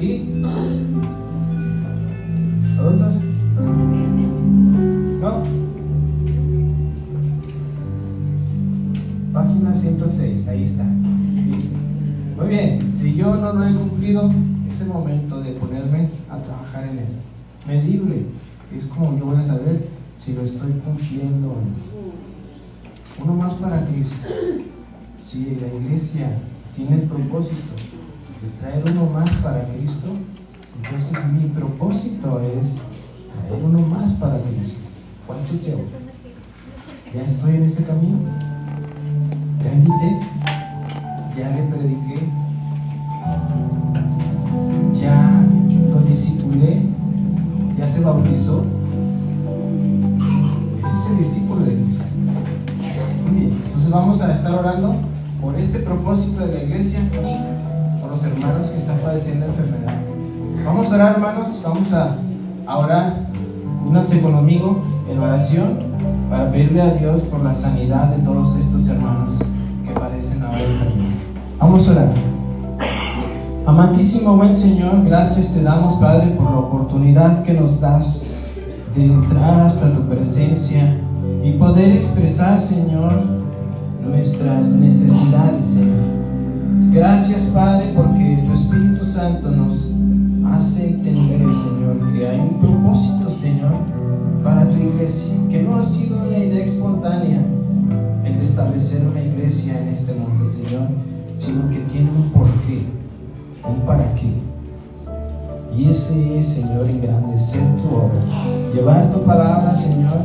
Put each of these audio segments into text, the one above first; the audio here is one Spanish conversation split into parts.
y ¿Adultos? ¿No? Página 106, ahí está. Muy bien, si yo no lo he cumplido, es el momento de ponerme a trabajar en él. Medible, es como yo voy a saber si lo estoy cumpliendo. Uno más para Cristo. Si la iglesia tiene el propósito de traer uno más para Cristo, entonces mi propósito es traer uno más para Cristo. ¿Cuántos llevo? ¿Ya estoy en ese camino? ¿Ya invité? ¿Ya le prediqué? ¿Ya lo discipulé? ¿Ya se bautizó? Ese es el discípulo de Cristo. Muy bien, entonces vamos a estar orando por este propósito de la iglesia y hermanos que están padeciendo enfermedad. Vamos a orar, hermanos, vamos a, a orar. Únanse conmigo en oración para pedirle a Dios por la sanidad de todos estos hermanos que padecen ahora enfermedad. Vamos a orar. Amantísimo buen Señor, gracias te damos, Padre, por la oportunidad que nos das de entrar hasta tu presencia y poder expresar, Señor, nuestras necesidades. Gracias, Padre, porque tu Espíritu Santo nos hace entender, Señor, que hay un propósito, Señor, para tu iglesia, que no ha sido una idea espontánea el establecer una iglesia en este mundo, Señor, sino que tiene un porqué, un para qué. Y ese es, Señor, engrandecer tu obra, llevar tu palabra, Señor,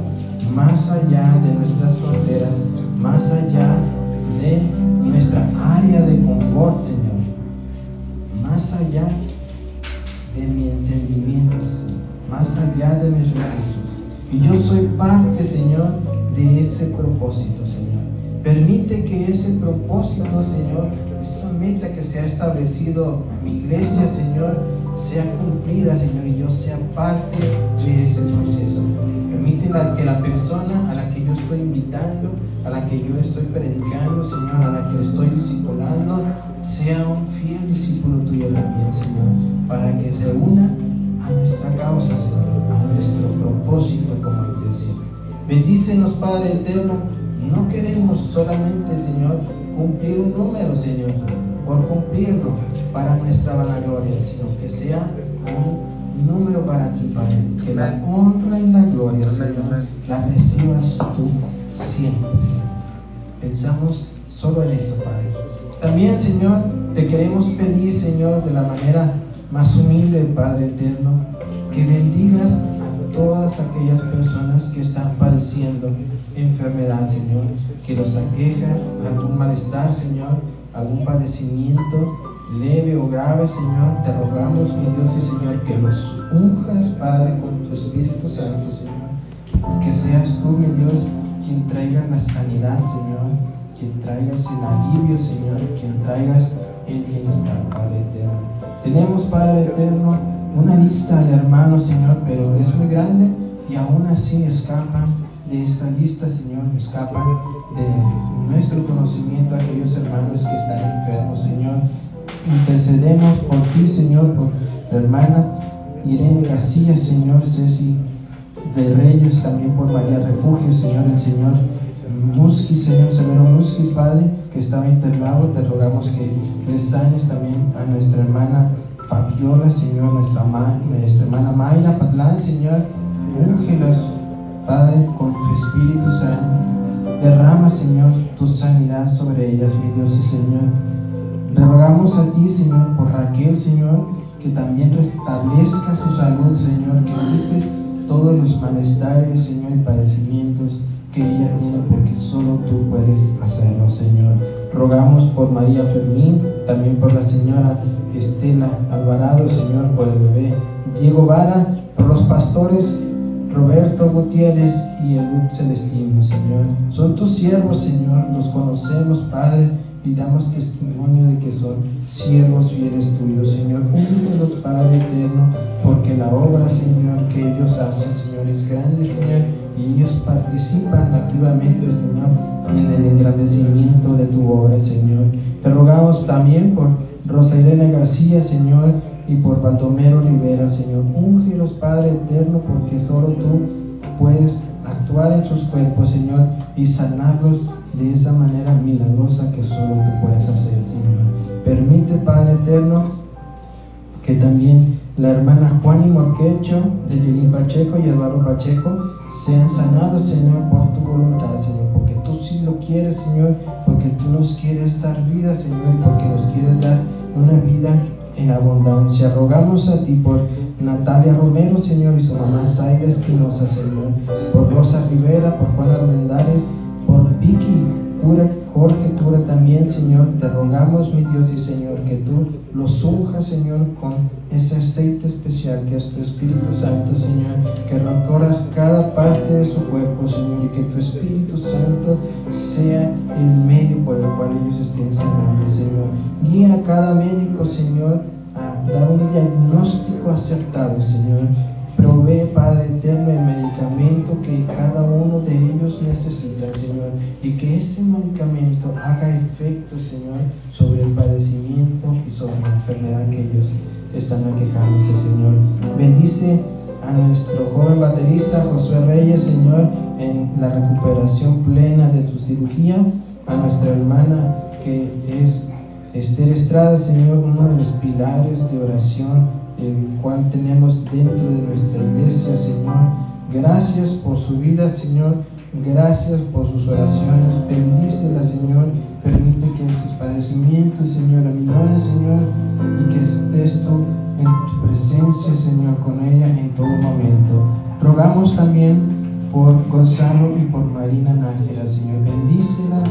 más allá de nuestras fronteras, más allá de nuestra área de confort, Señor, más allá de mi entendimiento, más allá de mis recursos. Y yo soy parte, Señor, de ese propósito, Señor. Permite que ese propósito, Señor, esa meta que se ha establecido mi iglesia, Señor, sea cumplida, Señor, y yo sea parte de ese proceso. Permite que la persona a la que yo estoy invitando, a la que yo estoy predicando, Señor, a la que estoy discipulando, sea un fiel discípulo tuyo también, Señor, para que se una a nuestra causa, Señor, a nuestro propósito como iglesia. Bendícenos, Padre eterno. No queremos solamente, Señor, cumplir un número, Señor, por cumplirlo para nuestra vanagloria, sino que sea un número para ti, Padre. Que la honra y la gloria, Señor, la recibas tú siempre. Pensamos solo en eso, Padre. También, Señor, te queremos pedir, Señor, de la manera más humilde, Padre eterno, que bendigas a todas aquellas personas que están padeciendo enfermedad, Señor, que los aqueja algún malestar, Señor, algún padecimiento leve o grave, Señor. Te rogamos, mi Dios y Señor, que los unjas, Padre, con tu Espíritu Santo, Señor. Que seas tú, mi Dios, quien traiga la sanidad, Señor, quien traigas el alivio, Señor, quien traigas el bienestar, Padre eterno. Tenemos, Padre eterno, una lista de hermanos, Señor, pero es muy grande y aún así escapan de esta lista, Señor, escapan de nuestro conocimiento a aquellos hermanos que están enfermos, Señor. Intercedemos por ti, Señor, por la hermana Irene García, Señor, Ceci de Reyes, también por María Refugio, Señor, el Señor Musquis, Señor Severo Musquis, Padre, que estaba internado, te rogamos que le sanes también a nuestra hermana Fabiola, Señor, nuestra, nuestra hermana Mayra Patlán, Señor, úngelas, Padre, con tu Espíritu Santo. Derrama, Señor, tu sanidad sobre ellas, mi Dios y Señor. rogamos a ti, Señor, por Raquel, Señor, que también restablezca su salud, Señor, que quites todos los malestares, Señor, y padecimientos que ella tiene, porque solo tú puedes hacerlo, Señor. Rogamos por María Fermín, también por la señora Estela Alvarado, Señor, por el bebé Diego Vara, por los pastores Roberto Gutiérrez y Elud Celestino, Señor. Son tus siervos, Señor, los conocemos, Padre, y damos testimonio de que son siervos fieles tuyos, Señor. Úngelos, Padre eterno, porque la obra, Señor, que ellos hacen, Señor, es grande, Señor, y ellos participan activamente, Señor, en el engrandecimiento de tu obra, Señor. Te rogamos también por Rosa Irene García, Señor, y por Baldomero Rivera, Señor. Úngelos, Padre eterno, porque solo tú puedes actuar en sus cuerpos, Señor, y sanarlos de esa manera milagrosa que solo tú puedes hacer, Señor. Permite, Padre eterno, que también la hermana Juan y Morquecho, de Yelín Pacheco y Eduardo Pacheco sean sanados, Señor, por tu voluntad, Señor, porque tú sí lo quieres, Señor, porque tú nos quieres dar vida, Señor, y porque nos quieres dar una vida en abundancia. Rogamos a ti por Natalia Romero, Señor, y su mamá Zaira Espinosa, Señor, por Rosa Rivera, por Juan Armendáriz, por Vicky, cura Jorge, cura también, Señor. Te rogamos, mi Dios y Señor, que tú los unjas, Señor, con ese aceite especial que es tu Espíritu Santo, Señor. Que recorras cada parte de su cuerpo, Señor, y que tu Espíritu Santo sea el medio por el cual ellos estén sanando, Señor. Guía a cada médico, Señor, a dar un diagnóstico acertado, Señor Provee, Padre eterno, Señor, y que este medicamento haga efecto, Señor, sobre el padecimiento y sobre la enfermedad que ellos están aquejándose, Señor. Bendice a nuestro joven baterista Josué Reyes, Señor, en la recuperación plena de su cirugía, a nuestra hermana que es Esther Estrada, Señor, uno de los pilares de oración el cual tenemos dentro de nuestra iglesia, Señor. Gracias por su vida, Señor. Gracias por sus oraciones. Bendícela, Señor. Permite que sus padecimientos, Señor, aminoren, Señor, y que estés tú en tu presencia, Señor, con ella en todo momento. Rogamos también por Gonzalo y por Marina Nájera, Señor. Bendícela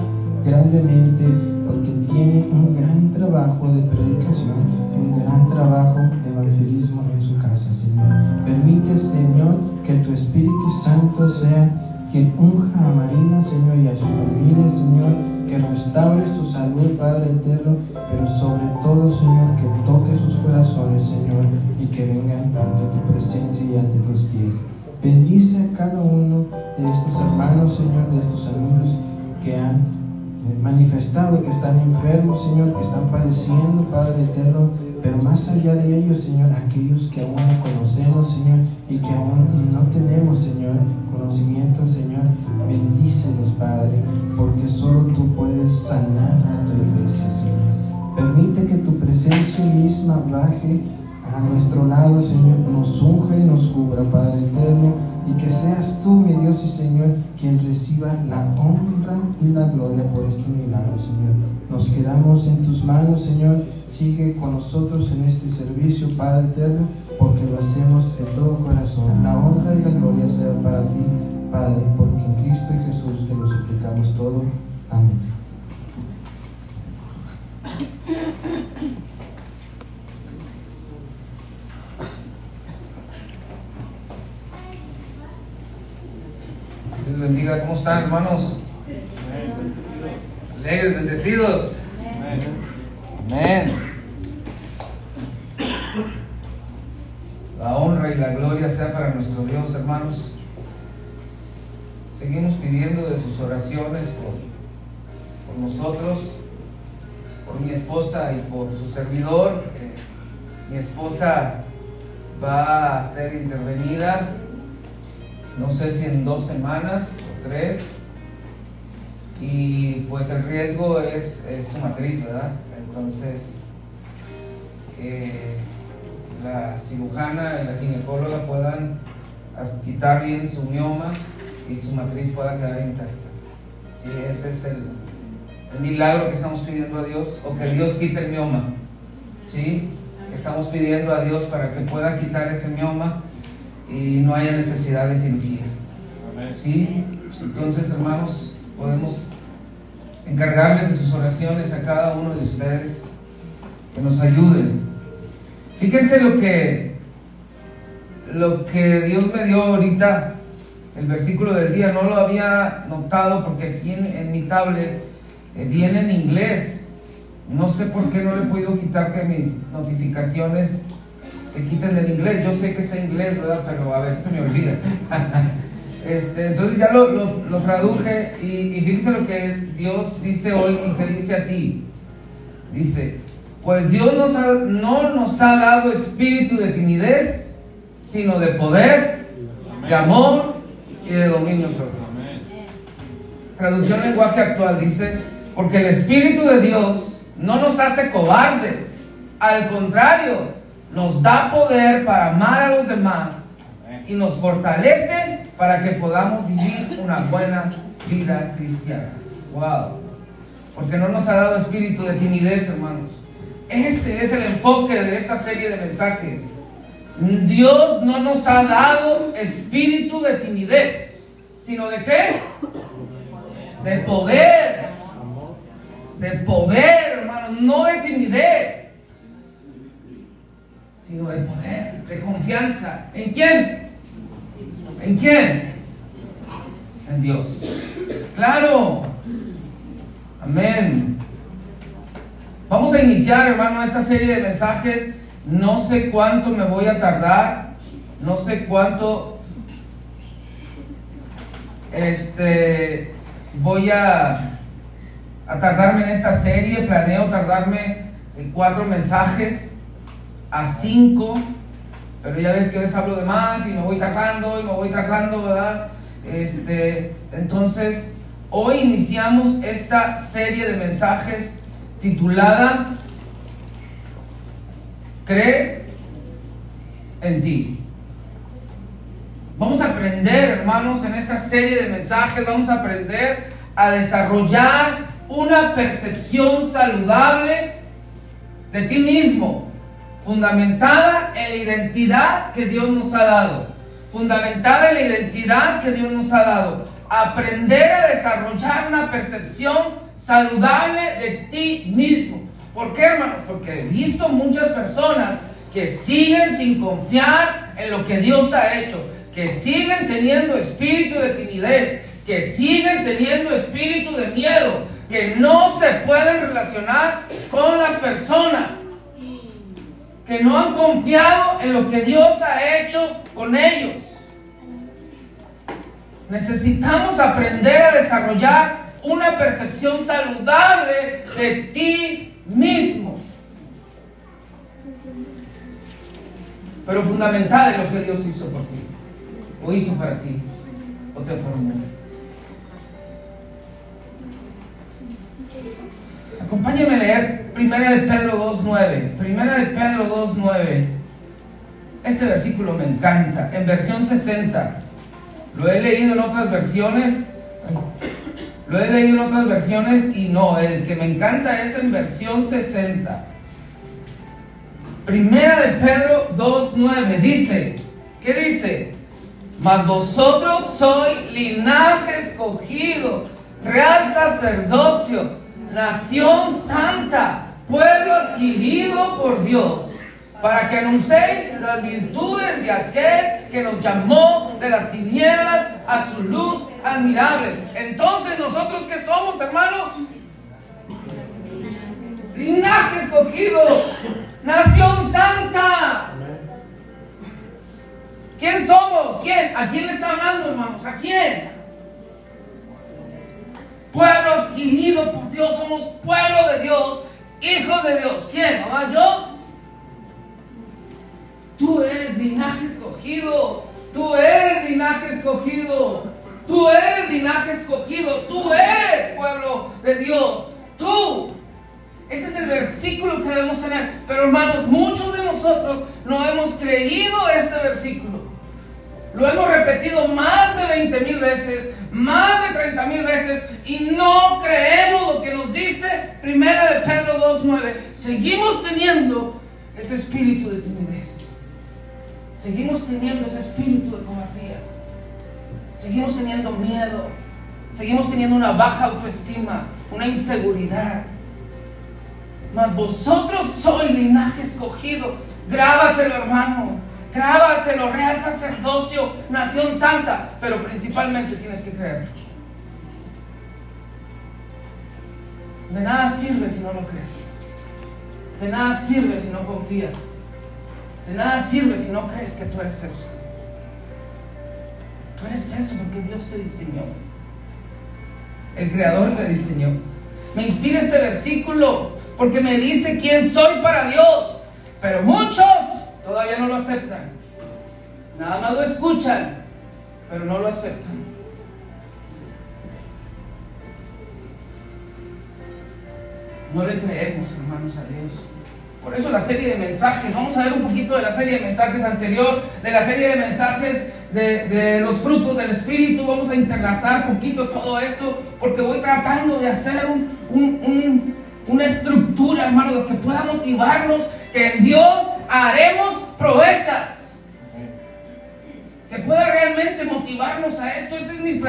grandemente porque tiene un gran trabajo de predicación, un gran trabajo de evangelismo en su casa, Señor. Permite, Señor, que tu Espíritu Santo sea quien unja a Marina, Señor, y a su familia, Señor, que restaure su salud, Padre eterno, pero sobre todo, Señor, que toque sus corazones, Señor, y que vengan ante tu presencia y ante tus pies. Bendice a cada uno de estos hermanos, Señor, de estos amigos que han manifestado que están enfermos, Señor, que están padeciendo, Padre eterno, pero más allá de ellos, Señor, aquellos que aún no conocemos, Señor, y que aún no tenemos, Señor, conocimiento, Señor, bendícelos, Padre, porque solo tú puedes sanar a tu iglesia, Señor. Permite que tu presencia misma baje a nuestro lado, Señor, nos unja y nos cubra, Padre eterno, y que seas tú, mi Dios y Señor, quien reciba la honra y la gloria por este milagro, Señor. Nos quedamos en tus manos, Señor. Sigue con nosotros en este servicio, Padre eterno, porque lo hacemos de todo corazón. La honra y la gloria sea para ti, Padre, porque en Cristo y Jesús te lo suplicamos todo. Amén. bendiga. ¿Cómo están, hermanos? Alegres, bendecidos. Amén. La honra y la gloria sea para nuestro Dios, hermanos. Seguimos pidiendo de sus oraciones por, por nosotros, por mi esposa y por su servidor. Mi esposa va a ser intervenida, no sé si en dos semanas o tres, y pues el riesgo es, es su matriz, ¿verdad? Entonces, eh, la cirujana y la ginecóloga puedan quitar bien su mioma y su matriz pueda quedar intacta. Sí, ese es el, el milagro que estamos pidiendo a Dios, o que Dios quite el mioma. ¿Sí? Estamos pidiendo a Dios para que pueda quitar ese mioma y no haya necesidad de cirugía. ¿Sí? Entonces, hermanos, podemos encargarles de sus oraciones a cada uno de ustedes que nos ayuden. Fíjense lo que lo que Dios me dio ahorita, el versículo del día, no lo había notado porque aquí en, mi tablet eh, viene en inglés. No sé por qué no le he podido quitar que mis notificaciones se quiten del inglés. Yo sé que es inglés, ¿verdad? Pero a veces se me olvida. Este, entonces ya lo, lo, traduje y, fíjense lo que Dios dice hoy y te dice a ti. Dice, pues Dios no nos ha dado espíritu de timidez, sino de poder, de amor y de dominio propio. Traducción lenguaje actual dice, porque el Espíritu de Dios no nos hace cobardes, al contrario, nos da poder para amar a los demás y nos fortalece para que podamos vivir una buena vida cristiana. Wow. Porque no nos ha dado espíritu de timidez, hermanos. Ese es el enfoque de esta serie de mensajes. Dios no nos ha dado espíritu de timidez, sino de qué? De poder. De poder, hermano, no de timidez sino de poder, de confianza. ¿En quién? ¿En quién? En Dios. Claro. Amén. Vamos a iniciar, hermano, esta serie de mensajes. No sé cuánto me voy a tardar. No sé cuánto este voy a, a tardarme en esta serie. Planeo tardarme en cuatro mensajes a 5, pero ya ves que a veces hablo de más y me voy tardando y me voy tardando, ¿verdad? Este, entonces, hoy iniciamos esta serie de mensajes titulada Cree en ti. Vamos a aprender, hermanos, en esta serie de mensajes, vamos a aprender a desarrollar una percepción saludable de ti mismo fundamentada en la identidad que Dios nos ha dado, fundamentada en la identidad que Dios nos ha dado. Aprender a desarrollar una percepción saludable de ti mismo. ¿Por qué, hermanos? Porque he visto muchas personas que siguen sin confiar en lo que Dios ha hecho, que siguen teniendo espíritu de timidez, que siguen teniendo espíritu de miedo, que no se pueden relacionar con las personas que no han confiado en lo que Dios ha hecho con ellos. Necesitamos aprender a desarrollar una percepción saludable de ti mismo. Pero fundamental en lo que Dios hizo por ti, o hizo para ti, o te formó. Acompáñame a leer Primera de Pedro 2.9. Primera de Pedro 2.9. Este versículo me encanta. En versión 60. Lo he leído en otras versiones. Lo he leído en otras versiones y no, el que me encanta es en versión 60. Primera de Pedro 2.9 dice, ¿qué dice? Mas vosotros sois linaje escogido, real sacerdocio, nación santa, pueblo adquirido por Dios, para que anunciéis las virtudes de aquel que nos llamó de las tinieblas a su luz admirable. Entonces, ¿nosotros qué somos, hermanos? Linaje escogido, nación santa. ¿Quién somos? ¿Quién? ¿A quién le está hablando, hermanos? ¿A quién? Somos pueblo de Dios, hijos de Dios. ¿Quién? ¿Mamá? ¿Yo? Tú eres linaje escogido. Tú eres linaje escogido. Tú eres linaje escogido. Tú eres pueblo de Dios. Tú. Ese es el versículo que debemos tener. Pero hermanos, muchos de nosotros no hemos creído este versículo. Lo hemos repetido más de 20 mil veces, más de 30 mil veces y no creemos lo que nos dice Primera de Pedro 2.9. Seguimos teniendo ese espíritu de timidez. Seguimos teniendo ese espíritu de cobardía. Seguimos teniendo miedo. Seguimos teniendo una baja autoestima, una inseguridad. Mas vosotros sois linaje escogido. Grábatelo, hermano. Grábatelo, real sacerdocio, nación santa. Pero principalmente tienes que creerlo. De nada sirve si no lo crees. De nada sirve si no confías. De nada sirve si no crees que tú eres eso. Tú eres eso porque Dios te diseñó. El Creador te diseñó. Me inspira este versículo porque me dice quién soy para Dios. Pero muchos todavía no lo aceptan. Nada más lo escuchan, pero no lo aceptan. No le creemos, hermanos, a Dios. Por eso la serie de mensajes, vamos a ver un poquito de la serie de mensajes anterior, de la serie de mensajes de, los frutos del Espíritu, vamos a interlazar un poquito todo esto, porque voy tratando de hacer una estructura, hermano, que pueda motivarnos, que en Dios haremos proezas. Que pueda realmente motivarnos a esto. Esa es mi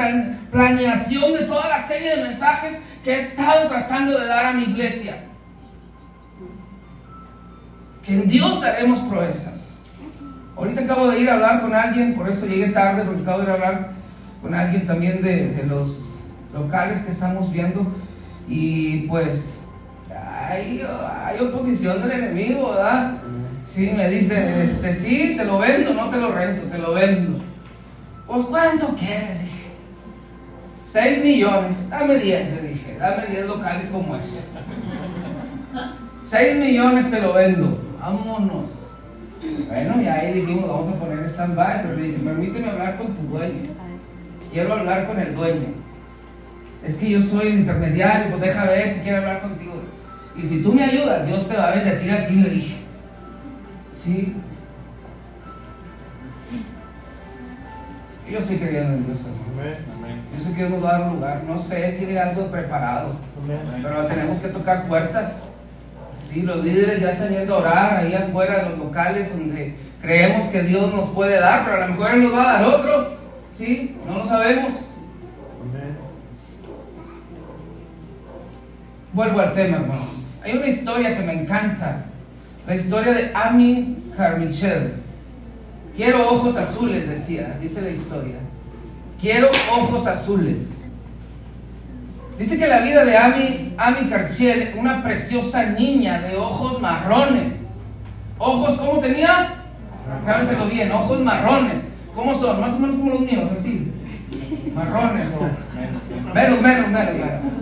planeación de toda la serie de mensajes que he estado tratando de dar a mi iglesia. Que en Dios haremos proezas. Ahorita acabo de ir a hablar con alguien, por eso llegué tarde, porque acabo de ir a hablar con alguien también de, los locales que estamos viendo. Y pues hay, hay oposición del enemigo, ¿verdad? Sí, me dice, este, sí, te lo vendo, no te lo rento, te lo vendo. Pues, ¿cuánto quieres? Dije. 6 millones, dame 10, le dije, dame 10 locales como ese. 6 millones te lo vendo, vámonos. Bueno, y ahí dijimos, vamos a poner stand-by, pero le dije, permíteme hablar con tu dueño. Quiero hablar con el dueño. Es que yo soy el intermediario, pues deja ver si quiere hablar contigo. Y si tú me ayudas, Dios te va a bendecir aquí, le dije. Sí. Yo estoy creyendo en Dios, Yo sé que Dios nos va a dar un lugar. No sé, Él tiene algo preparado. Pero tenemos que tocar puertas. Sí, los líderes ya están yendo a orar ahí afuera de los locales donde creemos que Dios nos puede dar, pero a lo mejor Él nos va a dar otro. Sí, no lo sabemos. Vuelvo al tema, hermanos. Hay una historia que me encanta la historia de Amy Carmichael. Quiero ojos azules, decía, dice la historia. Quiero ojos azules. Dice que la vida de Amy, Amy Carmichael, una preciosa niña de ojos marrones. Ojos, ¿cómo tenía? Grábenselo bien, ojos marrones. ¿Cómo son? Más o menos como los míos, así. Marrones o menos, menos, menos, menos.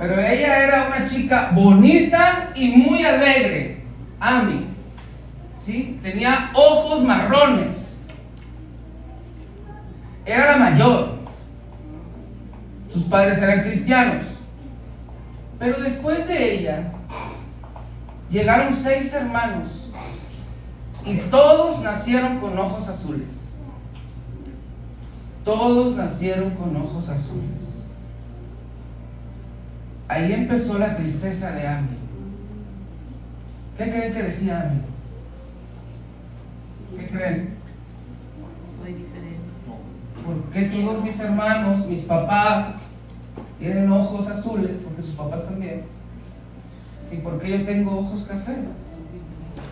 Pero ella era una chica bonita y muy alegre. Ami, ¿sí? Tenía ojos marrones. Era la mayor. Sus padres eran cristianos. Pero después de ella, llegaron seis hermanos y todos nacieron con ojos azules. Todos nacieron con ojos azules. Ahí empezó la tristeza de Ami. ¿Qué creen que decía amigo? ¿Qué creen? Soy diferente. ¿Por qué todos mis hermanos, mis papás, tienen ojos azules? Porque sus papás también. ¿Y por qué yo tengo ojos cafés?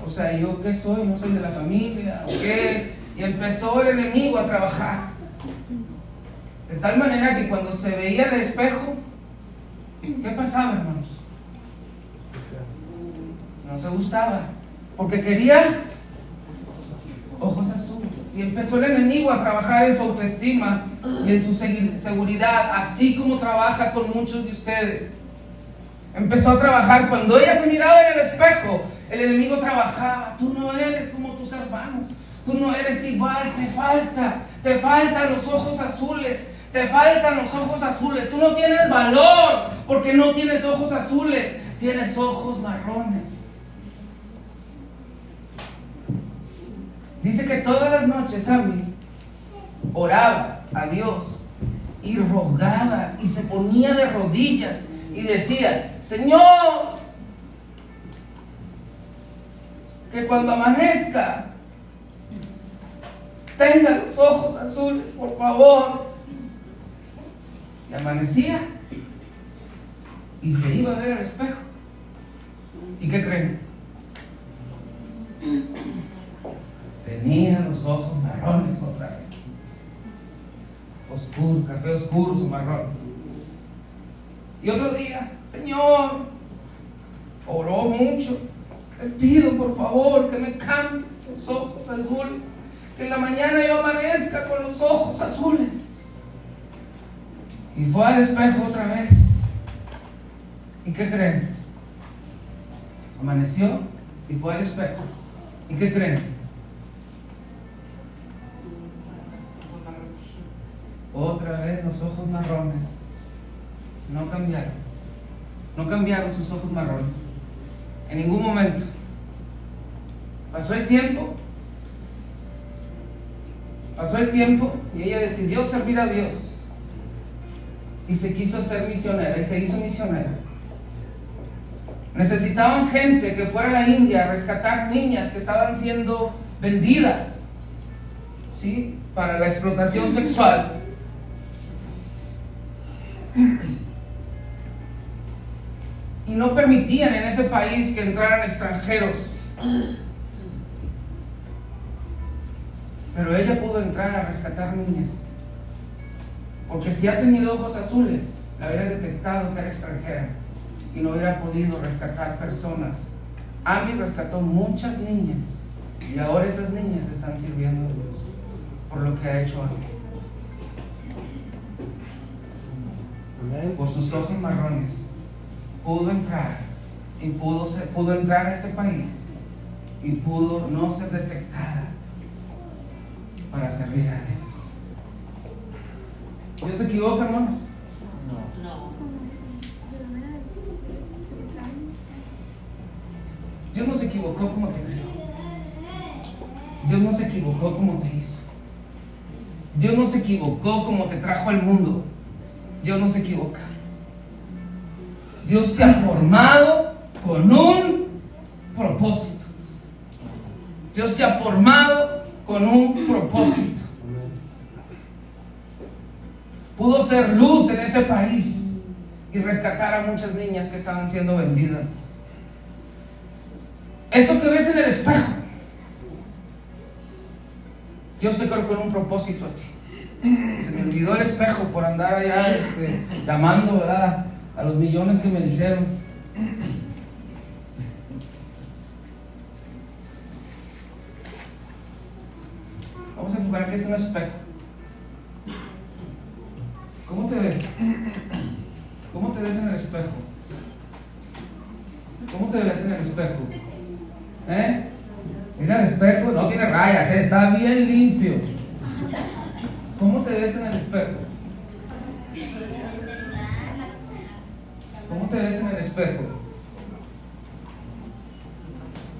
O sea, ¿yo qué soy? ¿No soy de la familia? ¿O qué? Y empezó el enemigo a trabajar. De tal manera que cuando se veía el espejo, ¿qué pasaba, hermanos? no se gustaba, porque quería ojos azules. Y empezó el enemigo a trabajar en su autoestima y en su seguridad, así como trabaja con muchos de ustedes. Empezó a trabajar. Cuando ella se miraba en el espejo, el enemigo trabajaba. Tú no eres como tus hermanos. Tú no eres igual. Te falta. Te faltan los ojos azules. Te faltan los ojos azules. Tú no tienes valor porque no tienes ojos azules. Tienes ojos marrones. Dice que todas las noches Sammy oraba a Dios y rogaba y se ponía de rodillas y decía, Señor, que cuando amanezca tenga los ojos azules, por favor. Y amanecía y se iba a ver al espejo. ¿Y qué creen? Tenía los ojos marrones otra vez. Oscuro, café oscuro, su marrón. Y otro día, Señor, oró mucho. Le pido por favor que me cambie los ojos azules. Que en la mañana yo amanezca con los ojos azules. Y fue al espejo otra vez. ¿Y qué creen? Amaneció y fue al espejo. ¿Y qué creen? Otra vez los ojos marrones. No cambiaron. No cambiaron sus ojos marrones. En ningún momento. Pasó el tiempo. Pasó el tiempo y ella decidió servir a Dios. Y se quiso ser misionera y se hizo misionera. Necesitaban gente que fuera a la India a rescatar niñas que estaban siendo vendidas, ¿sí? Para la explotación sexual. Y no permitían en ese país que entraran extranjeros. Pero ella pudo entrar a rescatar niñas. Porque si ha tenido ojos azules, la hubiera detectado que era extranjera y no hubiera podido rescatar personas. Ami rescató muchas niñas y ahora esas niñas están sirviendo a Dios por lo que ha hecho Ami. Por sus ojos marrones pudo entrar y pudo, ser- pudo entrar a ese país y pudo no ser detectada para servir a Él. ¿Dios se equivoca, hermanos? No. Dios no se equivocó como te creó. Dios no se equivocó como te hizo. Dios no se equivocó como te trajo al mundo. Dios no se equivoca. Dios te ha formado con un propósito. Dios te ha formado con un propósito. Pudo ser luz en ese país y rescatar a muchas niñas que estaban siendo vendidas. Esto que ves en el espejo, Dios te creó con un propósito a ti. Se me olvidó el espejo por andar allá este, llamando a los millones que me dijeron. Vamos a jugar que es un espejo. ¿Cómo te ves? ¿Cómo te ves en el espejo? ¿Cómo te ves en el espejo? ¿Eh? Mira el espejo, no tiene rayas, ¿eh? está bien limpio. ¿Cómo te ves en el espejo? ¿Cómo te ves en el espejo?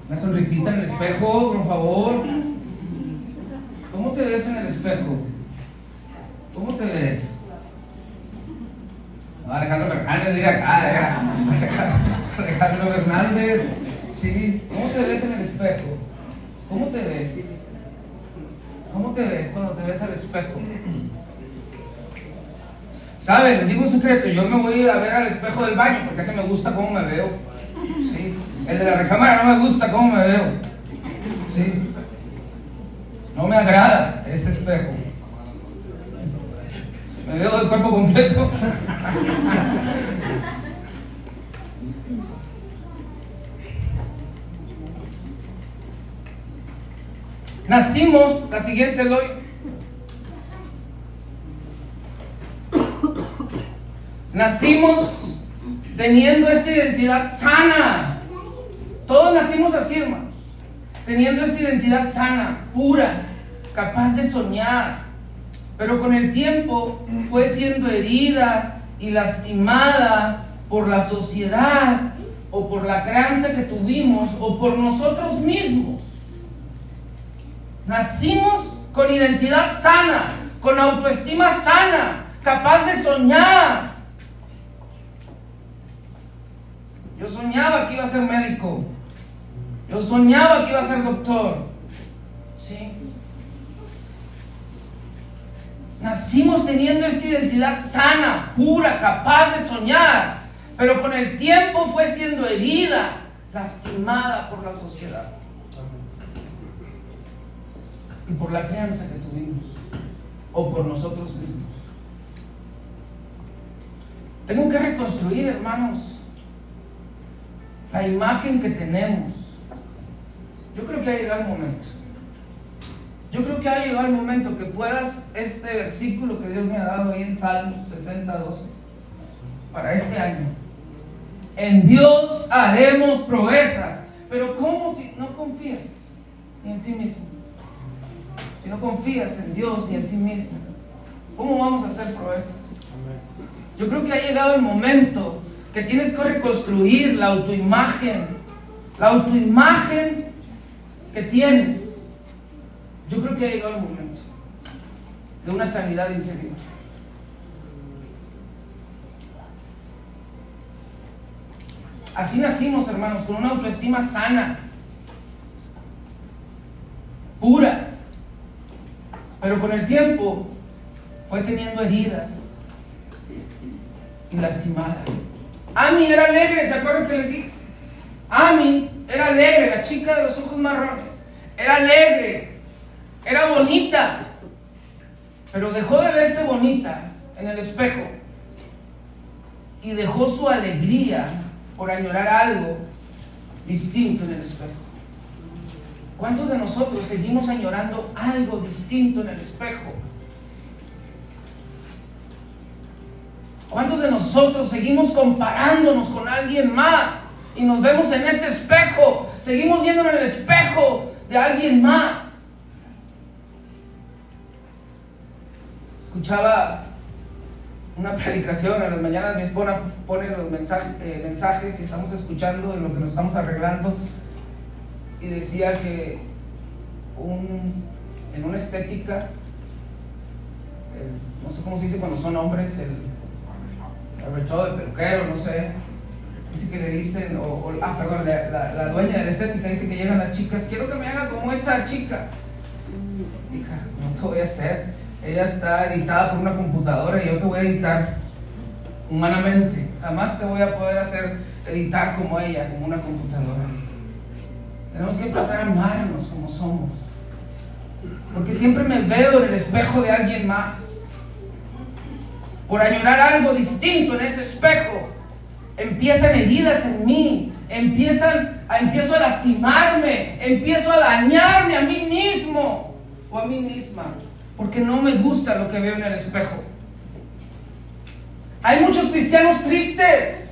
Una sonrisita en el espejo, por favor. ¿Cómo te ves en el espejo? ¿Cómo te ves? No, Alejandro Fernández, mira acá. Alejandro Fernández. Sí, ¿cómo te ves en el espejo? ¿Cómo te ves? ¿Cómo te ves cuando te ves al espejo? ¿Saben? Les digo un secreto, yo me voy a ver al espejo del baño porque ese me gusta cómo me veo. Sí. El de la recámara no me gusta cómo me veo. Sí. No me agrada ese espejo. Me veo del cuerpo completo. Nacimos, la siguiente Eloy. Nacimos teniendo esta identidad sana. Todos nacimos así, hermanos. Teniendo esta identidad sana, pura, capaz de soñar. Pero con el tiempo fue siendo herida y lastimada por la sociedad o por la crianza que tuvimos o por nosotros mismos. Nacimos con identidad sana, con autoestima sana, capaz de soñar. Yo soñaba que iba a ser médico. Yo soñaba que iba a ser doctor. ¿Sí? Nacimos teniendo esta identidad sana, pura, capaz de soñar, pero con el tiempo fue siendo herida, lastimada por la sociedad y por la crianza que tuvimos o por nosotros mismos. Tengo que reconstruir, hermanos, la imagen que tenemos. Yo creo que ha llegado el momento. Yo creo que ha llegado el momento que puedas este versículo que Dios me ha dado ahí en Salmos 60, 12 para este año. En Dios haremos proezas. Pero ¿cómo si no confías ni en ti mismo? Si no confías en Dios y en ti mismo, ¿cómo vamos a hacer proezas? Yo creo que ha llegado el momento que tienes que reconstruir la autoimagen, la autoimagen que tienes. Yo creo que ha llegado el momento de una sanidad interior. Así nacimos, hermanos, con una autoestima sana, pura, pero con el tiempo fue teniendo heridas y lastimada. Ami era alegre, ¿se acuerdan que les dije? Ami era alegre, la chica de los ojos marrones. Era alegre, era bonita, pero dejó de verse bonita en el espejo y dejó su alegría por añorar algo distinto en el espejo. ¿Cuántos de nosotros seguimos añorando algo distinto en el espejo? ¿Cuántos de nosotros seguimos comparándonos con alguien más y nos vemos en ese espejo? Seguimos viendo en el espejo de alguien más. Escuchaba una predicación a las mañanas, mi esposa pone los mensajes, eh, mensajes y estamos escuchando en lo que nos estamos arreglando. Y decía que un, en una estética, no sé cómo se dice cuando son hombres, el, el rechado de peluquero, no sé, dice que le dicen, o- ah, perdón, la, la- la dueña de la estética dice que llegan las chicas, quiero que me haga como esa chica. Hija, no te voy a hacer, ella está editada por una computadora y yo te voy a editar humanamente, jamás te voy a poder hacer editar como ella, como una computadora. Tenemos que empezar a amarnos como somos. Porque siempre me veo en el espejo de alguien más. Por añorar algo distinto en ese espejo, empiezan heridas en mí, empiezan a, empiezo a lastimarme, empiezo a dañarme a mí mismo o a mí misma, porque no me gusta lo que veo en el espejo. Hay muchos cristianos tristes.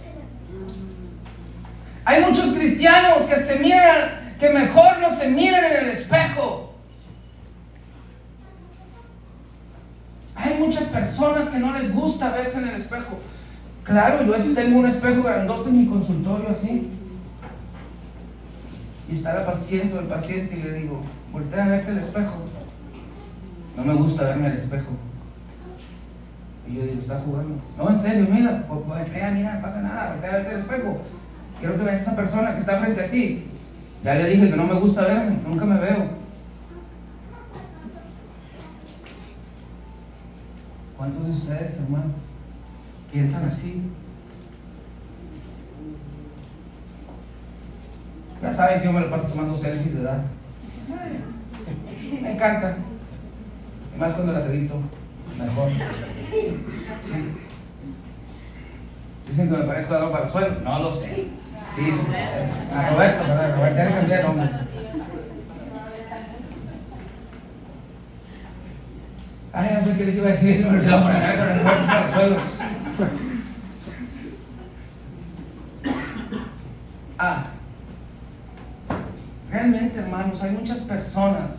Hay muchos cristianos que se miran, que mejor no se miran en el espejo. Hay muchas personas que no les gusta verse en el espejo. Claro, yo tengo un espejo grandote en mi consultorio así. Y está la paciente o el paciente y le digo, voltea a verte el espejo. No me gusta verme al espejo. Y yo digo, está jugando. No, en serio, mira, vo- voltea, mira, no pasa nada, voltea a verte el espejo. Quiero que veas a esa persona que está frente a ti. Ya le dije que no me gusta verme, nunca me veo. ¿Cuántos de ustedes, hermanos, piensan así? Ya saben que yo me lo paso tomando selfies, ¿verdad? Ay, Me encanta. Más cuando las edito, mejor. Dicen que me parezco a Adolfo Palazuelo. No lo sé. Dice, a Roberto, perdón, Roberto, ya le cambié el nombre. Ah, Ay, no sé qué les iba a decir, se me olvidó por acá con el Roberto Palazuelos. Ah, realmente hermanos, hay muchas personas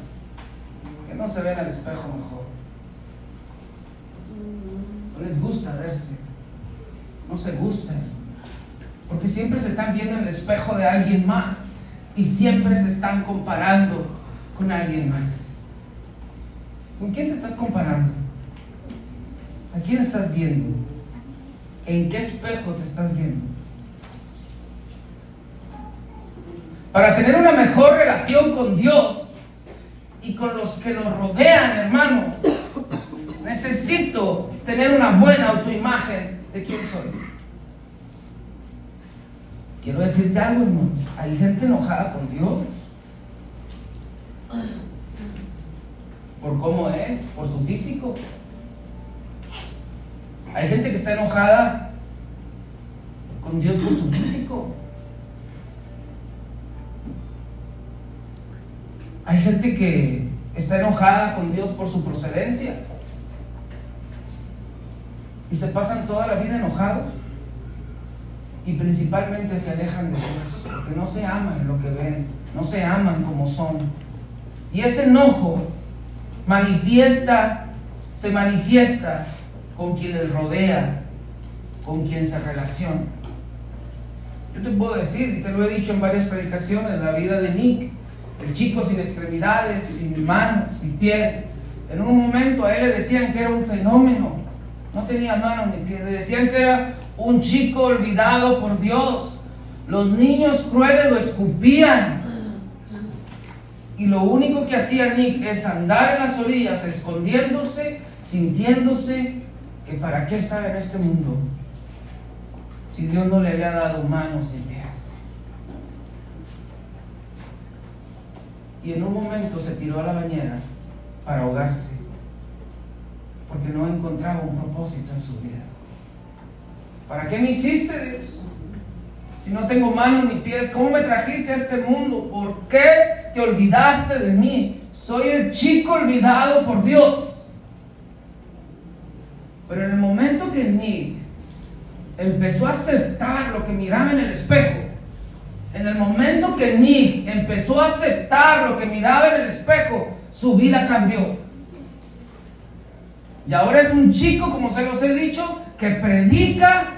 se gustan. Porque siempre se están viendo en el espejo de alguien más. Y siempre se están comparando con alguien más. ¿Con quién te estás comparando? ¿A quién estás viendo? ¿En qué espejo te estás viendo? Para tener una mejor relación con Dios y con los que nos rodean, hermano, necesito tener una buena autoimagen de quién soy. Quiero decirte algo, hermano. Hay gente enojada con Dios. Por cómo es, por su físico. Hay gente que está enojada con Dios por su físico. Hay gente que está enojada con Dios por su procedencia. Y se pasan toda la vida enojados. Y principalmente se alejan de Dios. Porque no se aman lo que ven. No se aman como son. Y ese enojo manifiesta, se manifiesta con quien les rodea, con quien se relaciona. Yo te puedo decir, te lo he dicho en varias predicaciones, la vida de Nick, el chico sin extremidades, sin manos, sin pies. En un momento a él le decían que era un fenómeno, no tenía manos ni pies, le decían que era un chico olvidado por Dios. Los niños crueles lo escupían. Y lo único que hacía Nick es andar en las orillas, escondiéndose, sintiéndose que para qué estaba en este mundo si Dios no le había dado manos ni pies. Y en un momento se tiró a la bañera para ahogarse, porque no encontraba un propósito en su vida. ¿Para qué me hiciste, Dios? Si no tengo manos ni pies, ¿cómo me trajiste a este mundo? ¿Por qué te olvidaste de mí? Soy el chico olvidado por Dios. Pero en el momento que Nick empezó a aceptar lo que miraba en el espejo, en el momento que Nick empezó a aceptar lo que miraba en el espejo, su vida cambió. Y ahora es un chico, como se los he dicho, que predica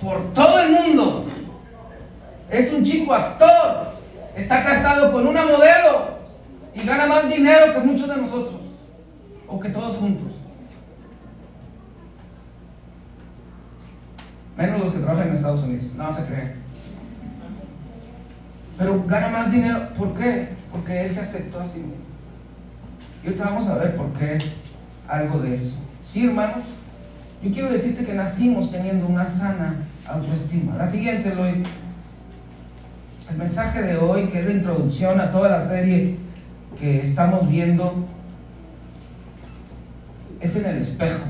por todo el mundo. Es un chico actor. Está casado con una modelo y gana más dinero que muchos de nosotros. O que todos juntos. Menos los que trabajan en Estados Unidos. No se cree. Pero gana más dinero. ¿Por qué? Porque él se aceptó así mismo. Y ahorita vamos a ver por qué algo de eso. Sí, hermanos. Yo quiero decirte que nacimos teniendo una sana autoestima. La siguiente, Eloy. El mensaje de hoy, que es de introducción a toda la serie que estamos viendo, es en el espejo.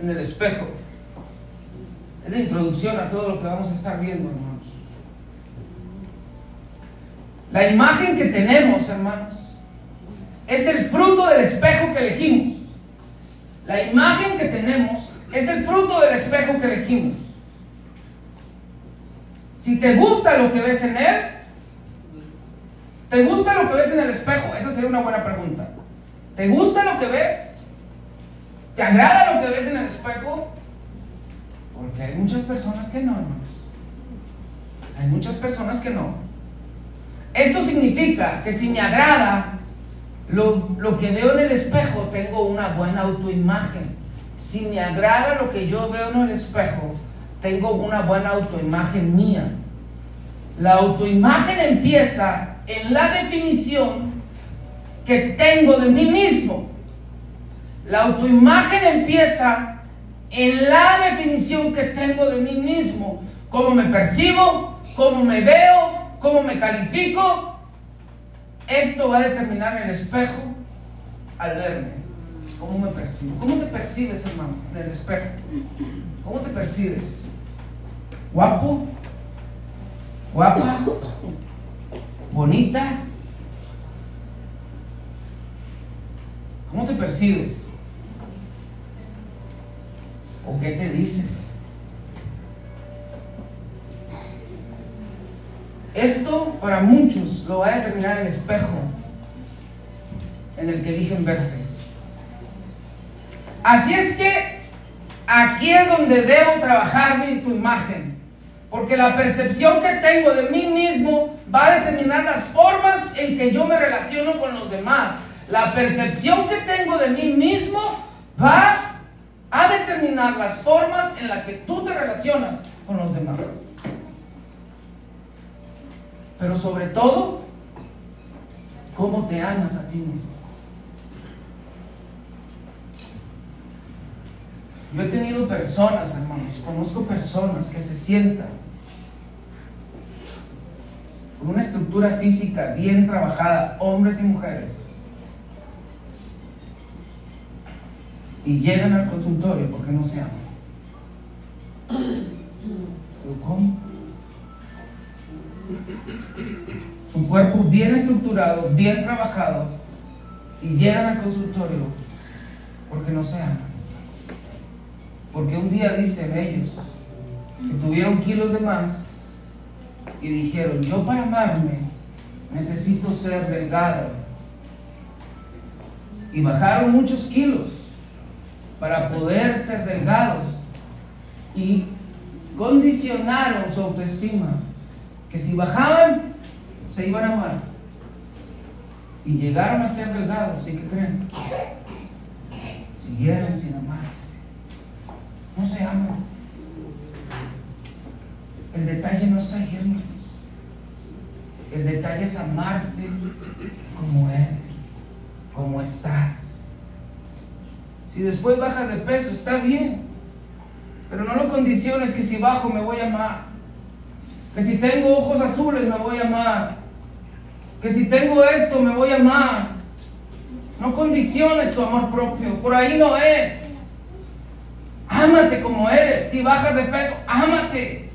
En el espejo. Es la introducción a todo lo que vamos a estar viendo, hermanos. La imagen que tenemos, hermanos, es el fruto del espejo que elegimos. La imagen que tenemos es el fruto del espejo que elegimos. Si te gusta lo que ves en él, ¿te gusta lo que ves en el espejo? Esa sería una buena pregunta. ¿Te gusta lo que ves? ¿Te agrada lo que ves en el espejo? Porque hay muchas personas que no, hermanos. Hay muchas personas que no. Esto significa que si me agrada lo, lo, que veo en el espejo, tengo una buena autoimagen. Si me agrada lo que yo veo en el espejo, tengo una buena autoimagen mía. La autoimagen empieza en la definición que tengo de mí mismo. La autoimagen empieza en la definición que tengo de mí mismo. Cómo me percibo, cómo me veo, cómo me califico. Esto va a determinar el espejo al verme. ¿Cómo me percibo? ¿Cómo te percibes, hermano, en el espejo? ¿Cómo te percibes? ¿Guapo? ¿Guapa? ¿Bonita? ¿Cómo te percibes? ¿O qué te dices? Esto para muchos lo va a determinar el espejo en el que eligen verse. Así es que aquí es donde debo trabajar mi, tu imagen. Porque la percepción que tengo de mí mismo va a determinar las formas en que yo me relaciono con los demás. La percepción que tengo de mí mismo va a determinar las formas en las que tú te relacionas con los demás. Pero sobre todo, cómo te amas a ti mismo. Yo he tenido personas, hermanos, conozco personas que se sientan con una estructura física bien trabajada, hombres y mujeres, y llegan al consultorio porque no se aman. ¿cómo? Su cuerpo bien estructurado, bien trabajado, y llegan al consultorio porque no se aman. Porque un día dicen ellos que tuvieron kilos de más y dijeron, yo para amarme necesito ser delgado. Y bajaron muchos kilos para poder ser delgados. Y condicionaron su autoestima, que si bajaban, se iban a amar. Y llegaron a ser delgados, ¿y qué creen? Siguieron sin amarse. No se aman. El detalle no está ahí, hermanos. El detalle es amarte como eres, como estás. Si después bajas de peso, está bien. Pero no lo condiciones que si bajo me voy a amar. Que si tengo ojos azules me voy a amar. Que si tengo esto me voy a amar. No condiciones tu amor propio. Por ahí no es. Ámate como eres. Si bajas de peso, ámate.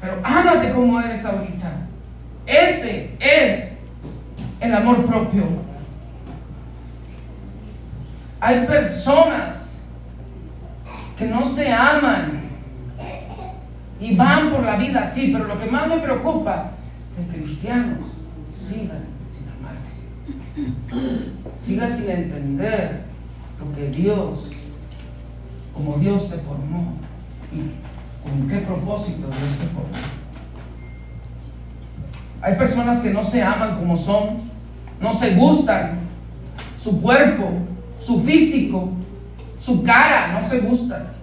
Pero ámate como eres ahorita. Ese es el amor propio. Hay personas que no se aman y van por la vida así, pero lo que más me preocupa es que cristianos sigan sin amarse, sigan sin entender lo que Dios, como Dios te formó y con qué propósito Dios te formó. Hay personas que no se aman como son, no se gustan, su cuerpo, su físico, su cara, no se gustan.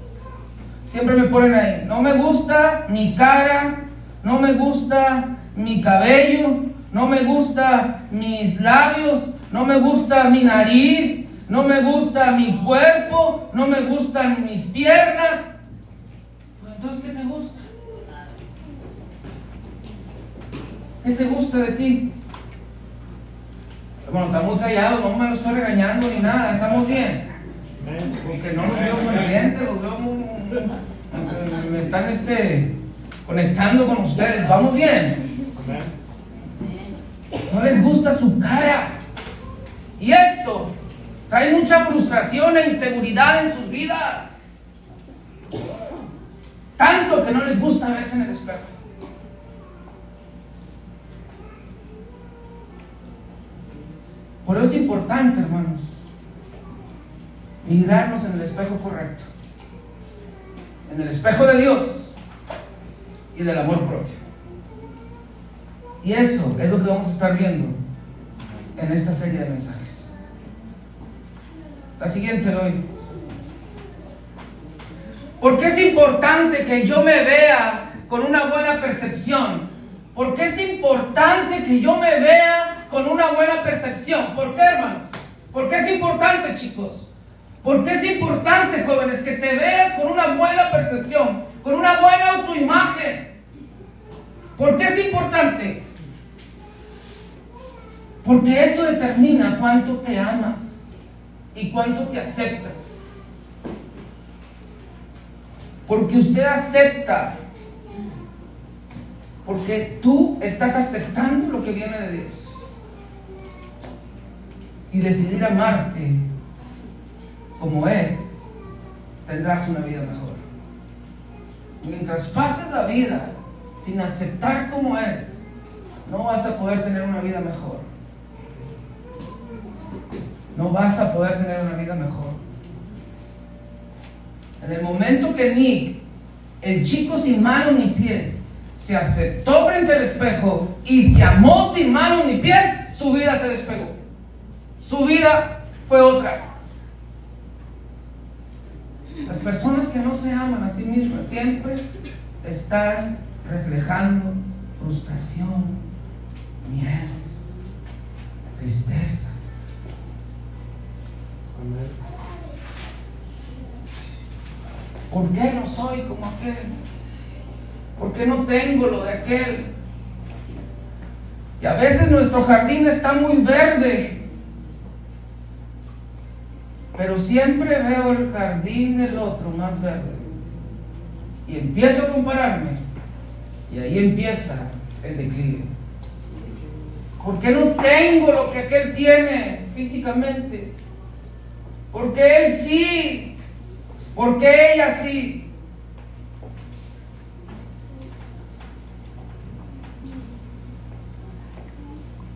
Siempre me ponen ahí, no me gusta mi cara, no me gusta mi cabello, no me gusta mis labios, no me gusta mi nariz, no me gusta mi cuerpo, no me gustan mis piernas. Entonces, ¿qué te gusta? ¿Qué te gusta de ti? Bueno, estamos callados, no me lo estoy regañando ni nada, estamos bien. Porque no los veo sonrientes, los veo muy, me están este, conectando con ustedes, vamos bien. No les gusta su cara. Y esto trae mucha frustración e inseguridad en sus vidas. Tanto que no les gusta verse en el espejo. Por eso es importante, hermanos, mirarnos en el espejo correcto, en el espejo de Dios y del amor propio. Y eso es lo que vamos a estar viendo en esta serie de mensajes. La siguiente hoy. ¿Por qué es importante que yo me vea con una buena percepción? ¿Por qué es importante que yo me vea con una buena percepción? ¿Por qué, hermanos? ¿Por qué es importante, chicos? ¿Por qué es importante, jóvenes, que te veas con una buena percepción, con una buena autoimagen? ¿Por qué es importante? Porque esto determina cuánto te amas y cuánto te aceptas. Porque usted acepta. Porque tú estás aceptando lo que viene de Dios. Y decidir amarte como es, tendrás una vida mejor. Mientras pases la vida sin aceptar como eres, no vas a poder tener una vida mejor. No vas a poder tener una vida mejor. En el momento que Nick, el chico sin manos ni pies, se aceptó frente al espejo y se amó sin manos ni pies, su vida se despegó. Su vida fue otra. Las personas que no se aman a sí mismas siempre están reflejando frustración, miedo, tristezas. ¿Por qué no soy como aquel? ¿Por qué no tengo lo de aquel? Y a veces nuestro jardín está muy verde, pero siempre veo el jardín del otro más verde. Y empiezo a compararme. Y ahí empieza el declive. ¿Por qué no tengo lo que aquel tiene físicamente? Porque él sí. Porque ella sí.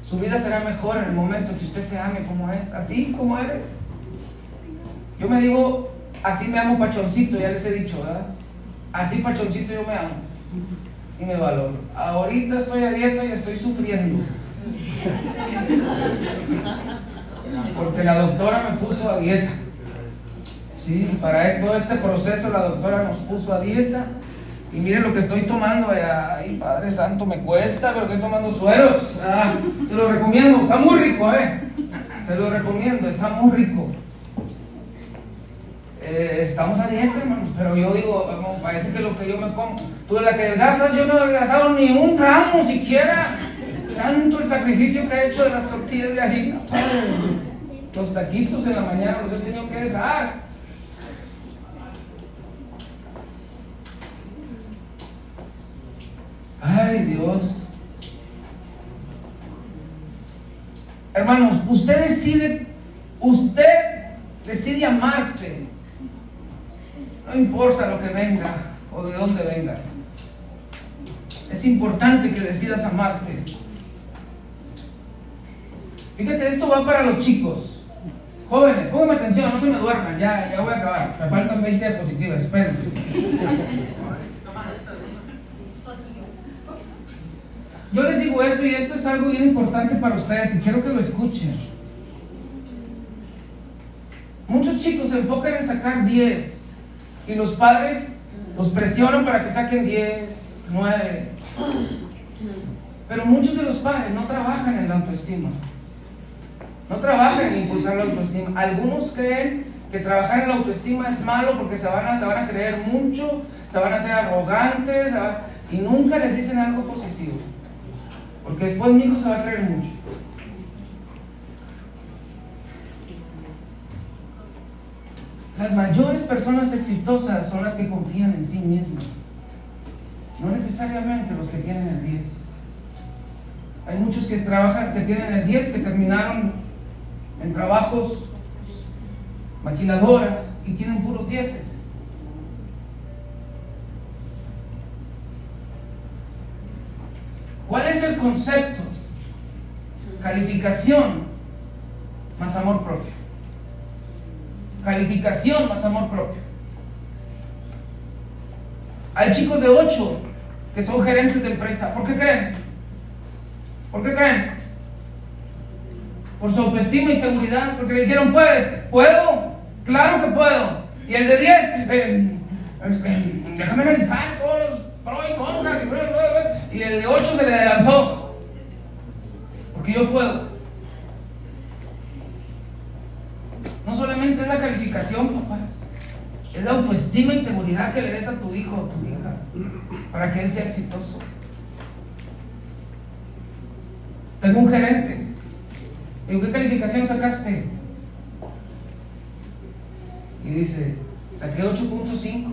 Su vida será mejor en el momento que usted se ame como es, así como eres. Yo me digo, así me amo pachoncito, ya les he dicho, ¿verdad? Así pachoncito yo me amo y me valoro. Ahorita estoy a dieta y estoy sufriendo. Porque la doctora me puso a dieta. Sí, para todo este proceso la doctora nos puso a dieta. Y miren lo que estoy tomando. Ay, Padre Santo, me cuesta, pero estoy tomando sueros. Ah, te lo recomiendo, está muy rico, ¿eh? Te lo recomiendo, está muy rico. Eh, estamos a dieta, hermanos, pero yo digo, parece que lo que yo me como, tú de la que adelgazas, yo no he adelgazado ni un gramo siquiera. Tanto el sacrificio que he hecho de las tortillas de harina. Los taquitos en la mañana los he tenido que dejar. Ay, Dios. Hermanos, usted decide, usted decide amarse. No importa lo que venga o de dónde venga. Es importante que decidas amarte. Fíjate, esto va para los chicos. Jóvenes, pónganme atención, no se me duerman, ya, ya voy a acabar. Me faltan 20 diapositivas, espérense. Yo les digo esto y esto es algo bien importante para ustedes y quiero que lo escuchen. Muchos chicos se enfocan en sacar 10 y los padres los presionan para que saquen 10, 9. Pero muchos de los padres no trabajan en la autoestima. No trabajan en impulsar la autoestima. Algunos creen que trabajar en la autoestima es malo porque se van a, se van a creer mucho, se van a hacer arrogantes y nunca les dicen algo positivo. Porque después mi hijo se va a creer mucho. Las mayores personas exitosas son las que confían en sí mismas. No necesariamente los que tienen el 10. Hay muchos que trabajan, que tienen el 10, que terminaron en trabajos maquiladoras y tienen puros 10. ¿Cuál es el concepto? Calificación más amor propio. Calificación más amor propio. Hay chicos de 8 que son gerentes de empresa. ¿Por qué creen? ¿Por qué creen? Por su autoestima y seguridad. Porque le dijeron, ¿puede? ¿Puedo? Claro que puedo. Y el de 10, eh, eh, déjame analizar todos los pros y contras. Y el de 8 se le adelantó. Porque yo puedo. No es la calificación, papás. Es la autoestima y seguridad que le des a tu hijo o tu hija para que él sea exitoso. Tengo un gerente. Digo, ¿qué calificación sacaste? Y dice, saqué 8.5.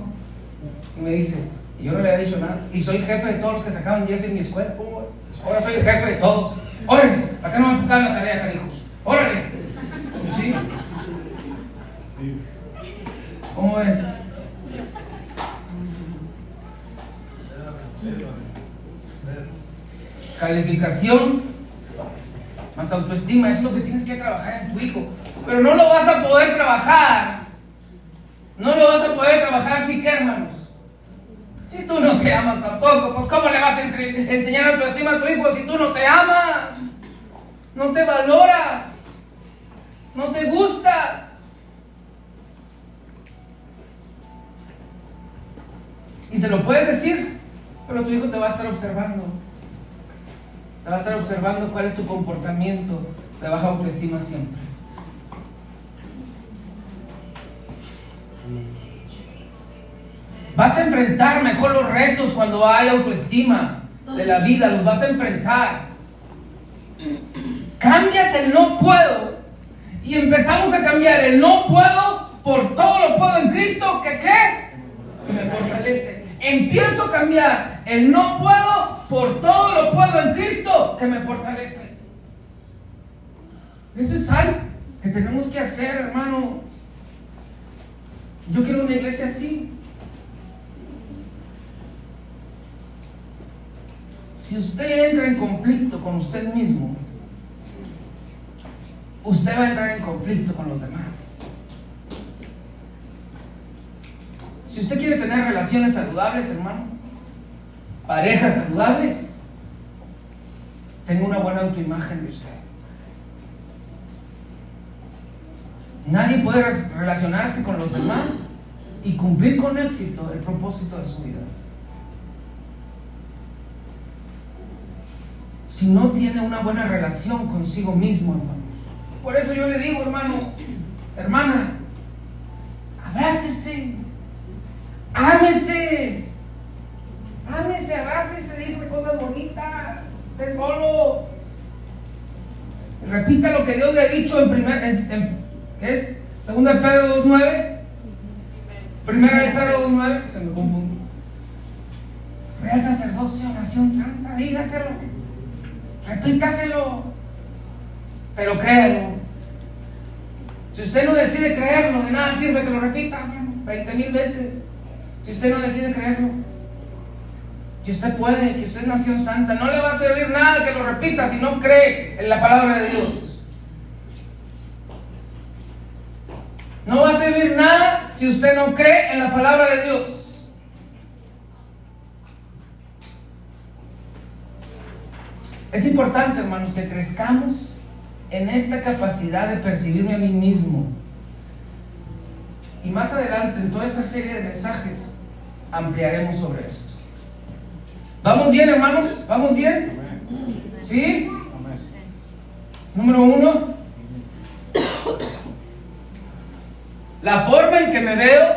Y me dice, y yo no le había dicho nada. Y soy jefe de todos los que sacaban 10 en mi escuela. Ahora soy el jefe de todos. Órale, acá no me empezaron la tarea, carijos. Órale. ¿Sí? ¿Cómo ven? calificación, más autoestima. Es lo que tienes que trabajar en tu hijo. Pero no lo vas a poder trabajar. No lo vas a poder trabajar si qué, hermanos. Si tú no te amas tampoco, pues ¿cómo le vas a enseñar autoestima a tu hijo si tú no te amas? No te valoras. No te gustas. Y se lo puedes decir, pero tu hijo te va a estar observando. Te va a estar observando cuál es tu comportamiento de baja autoestima siempre. Vas a enfrentar mejor los retos cuando hay autoestima de la vida, los vas a enfrentar. Cambias el no puedo y empezamos a cambiar el no puedo por todo lo puedo en Cristo que qué? Que me fortalece. Empiezo a cambiar el no puedo por todo lo puedo en Cristo que me fortalece. Eso es algo que tenemos que hacer, hermano. Yo quiero una iglesia así. Si usted entra en conflicto con usted mismo, usted va a entrar en conflicto con los demás. Si usted quiere tener relaciones saludables, hermano, parejas saludables, tenga una buena autoimagen de usted. Nadie puede relacionarse con los demás y cumplir con éxito el propósito de su vida. Si no tiene una buena relación consigo mismo, hermanos. Por eso yo le digo, hermano, hermana, abrácese, ámese, ámese, abrácese, dice cosas bonitas, esté solo. Repita lo que Dios le ha dicho en primer, en, ¿qué es? Segunda de Pedro 2.9. Primera de Pedro 2.9, se me confunde. Real sacerdocio, nación santa, dígaselo. Repítaselo. Pero créalo. Si usted no decide creerlo, de nada sirve que lo repita 20 mil veces. Si usted no decide creerlo, que usted puede, que usted es nación santa, no le va a servir nada que lo repita si no cree en la palabra de Dios. No va a servir nada si usted no cree en la palabra de Dios. Es importante, hermanos, que crezcamos en esta capacidad de percibirme a mí mismo. Y más adelante, en toda esta serie de mensajes, ampliaremos sobre esto. ¿Vamos bien, hermanos? ¿Vamos bien? ¿Sí? Número uno. La forma en que me veo,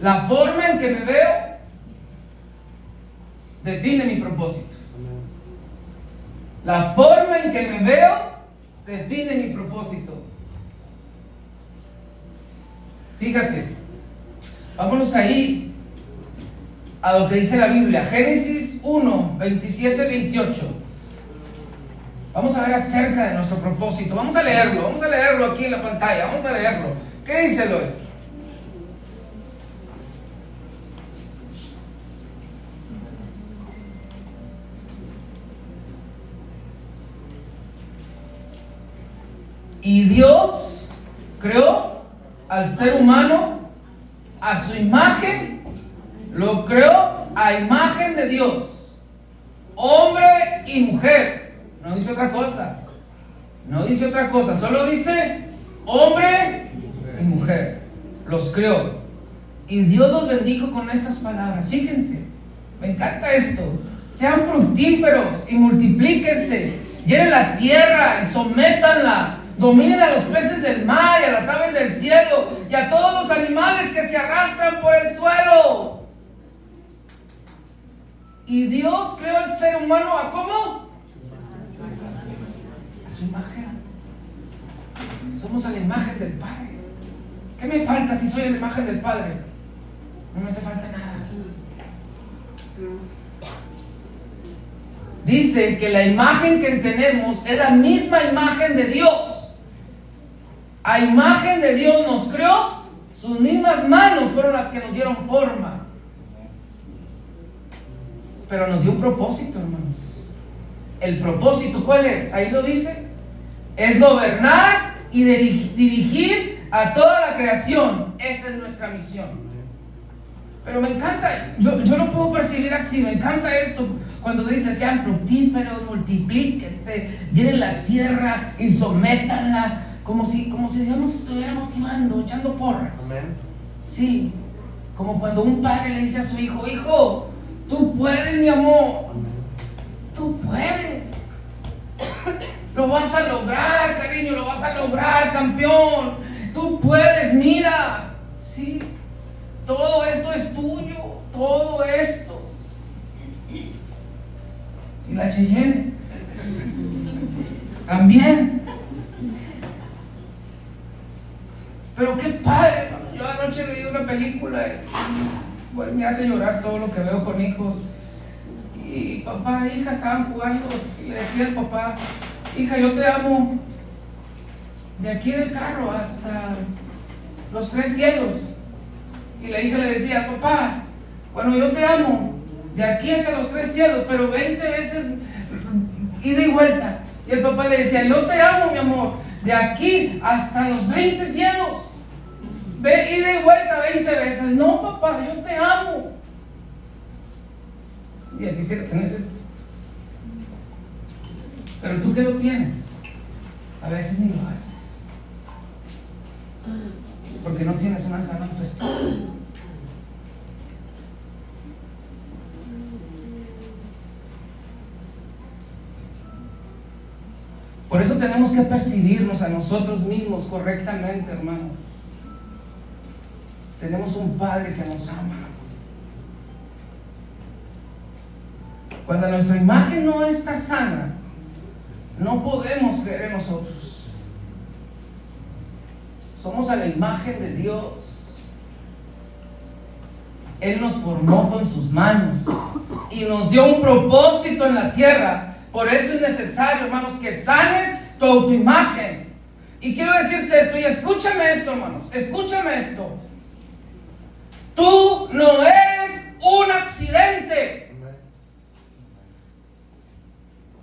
la forma en que me veo, define mi propósito. La forma en que me veo define mi propósito. Fíjate, vámonos ahí a lo que dice la Biblia, Génesis 1, 27, 28. Vamos a ver acerca de nuestro propósito. Vamos a leerlo, vamos a leerlo aquí en la pantalla, vamos a leerlo. ¿Qué dice Eloy? Y Dios creó al ser humano a su imagen, lo creó a imagen de Dios, hombre y mujer. No dice otra cosa, no dice otra cosa, solo dice hombre y mujer. Los creó. Y Dios los bendijo con estas palabras. Fíjense, me encanta esto. Sean fructíferos y multiplíquense. Llenen la tierra y sométanla Dominen a los peces del mar y a las aves del cielo y a todos los animales que se arrastran por el suelo. Y Dios creó al ser humano a cómo? A su imagen. Somos a la imagen del Padre. ¿Qué me falta si soy a la imagen del Padre? No me hace falta nada. Dice que la imagen que tenemos es la misma imagen de Dios a imagen de Dios nos creó, sus mismas manos fueron las que nos dieron forma. Pero nos dio un propósito, hermanos. el propósito, ¿cuál es? Ahí lo dice. Es gobernar y dirigir a toda la creación. Esa es nuestra misión. Pero me encanta, yo, yo lo puedo percibir así, me encanta esto. Cuando dice sean fructíferos, multiplíquense, llenen la tierra y sométanla, como si, como si Dios nos estuviera motivando, echando porras. Sí, como cuando un padre le dice a su hijo, hijo, tú puedes, mi amor, tú puedes. Lo vas a lograr, cariño, lo vas a lograr, campeón. Tú puedes, mira. Sí, todo esto es tuyo, todo esto. Y la Cheyenne también. Pero qué padre, yo anoche vi una película, pues me hace llorar todo lo que veo con hijos. Y papá e hija estaban jugando y le decía al papá, hija, yo te amo de aquí del carro hasta los tres cielos. Y la hija le decía, papá, bueno, yo te amo, de aquí hasta los tres cielos, pero 20 veces ida y vuelta. Y el papá le decía, yo te amo, mi amor, de aquí hasta los 20 cielos. Ve y vuelta 20 veces. No, papá, yo te amo. Y quisiera tener esto. Pero tú que lo tienes, a veces ni lo haces. Porque no tienes una sana autoestima. Por eso tenemos que percibirnos a nosotros mismos correctamente, hermano. Tenemos un Padre que nos ama. Cuando nuestra imagen no está sana, no podemos creer en nosotros. Somos a la imagen de Dios. Él nos formó con sus manos y nos dio un propósito en la tierra. Por eso es necesario, hermanos, que sanes tu autoimagen. Y quiero decirte esto, y escúchame esto, hermanos, escúchame esto. Tú no eres un accidente.